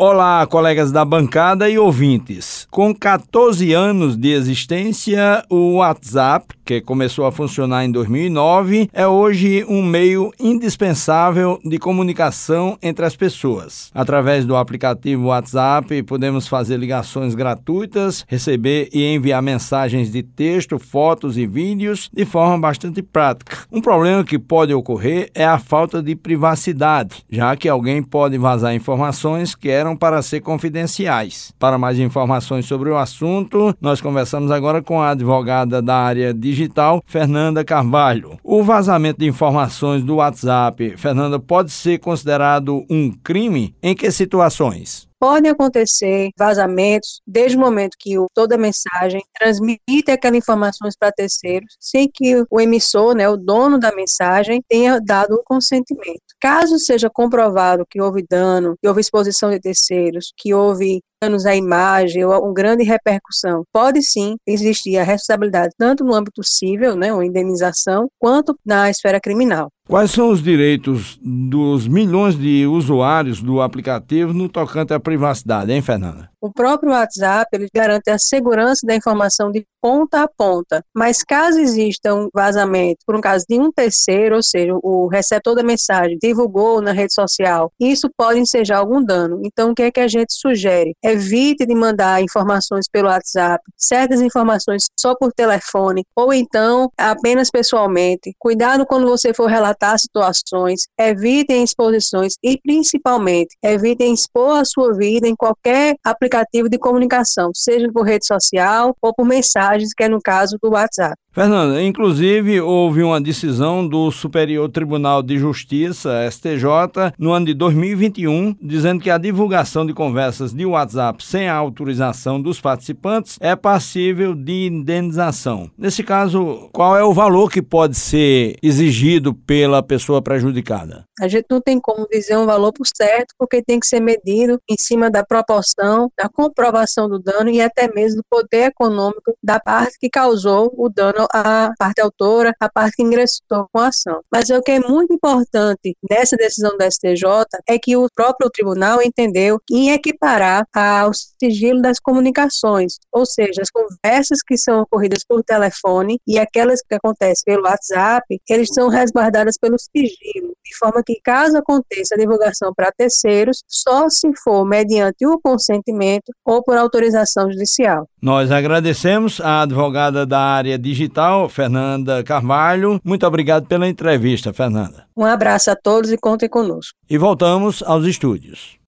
Olá, colegas da bancada e ouvintes. Com 14 anos de existência, o WhatsApp, que começou a funcionar em 2009, é hoje um meio indispensável de comunicação entre as pessoas. Através do aplicativo WhatsApp, podemos fazer ligações gratuitas, receber e enviar mensagens de texto, fotos e vídeos de forma bastante prática. Um problema que pode ocorrer é a falta de privacidade, já que alguém pode vazar informações que eram para ser confidenciais. Para mais informações sobre o assunto, nós conversamos agora com a advogada da área digital, Fernanda Carvalho. O vazamento de informações do WhatsApp, Fernanda, pode ser considerado um crime? Em que situações? Podem acontecer vazamentos desde o momento que o, toda a mensagem transmite aquelas informações para terceiros, sem que o emissor, né, o dono da mensagem, tenha dado um consentimento. Caso seja comprovado que houve dano, que houve exposição de terceiros, que houve danos à imagem ou uma grande repercussão, pode sim existir a responsabilidade tanto no âmbito civil, né, ou indenização, quanto na esfera criminal. Quais são os direitos dos milhões de usuários do aplicativo no tocante à privacidade, hein, Fernanda? O próprio WhatsApp ele garante a segurança da informação de ponta a ponta, mas caso exista um vazamento por um caso de um terceiro, ou seja, o receptor da mensagem divulgou na rede social, isso pode ensejar algum dano. Então, o que é que a gente sugere? Evite de mandar informações pelo WhatsApp, certas informações só por telefone, ou então apenas pessoalmente. Cuidado quando você for relatar situações, evitem exposições e, principalmente, evitem expor a sua vida em qualquer aplicativo aplicativo de comunicação, seja por rede social ou por mensagens, que é no caso do WhatsApp. Fernanda, inclusive houve uma decisão do Superior Tribunal de Justiça, STJ, no ano de 2021, dizendo que a divulgação de conversas de WhatsApp sem a autorização dos participantes é passível de indenização. Nesse caso, qual é o valor que pode ser exigido pela pessoa prejudicada? A gente não tem como dizer um valor por certo, porque tem que ser medido em cima da proporção, da comprovação do dano e até mesmo do poder econômico da parte que causou o dano a parte autora, a parte que ingressou com a ação. Mas o que é muito importante nessa decisão do STJ é que o próprio tribunal entendeu em equiparar ao sigilo das comunicações, ou seja, as conversas que são ocorridas por telefone e aquelas que acontecem pelo WhatsApp, eles são resguardadas pelo sigilo, de forma que caso aconteça a divulgação para terceiros, só se for mediante o consentimento ou por autorização judicial. Nós agradecemos a advogada da área digital Fernanda Carvalho. Muito obrigado pela entrevista, Fernanda. Um abraço a todos e contem conosco. E voltamos aos estúdios.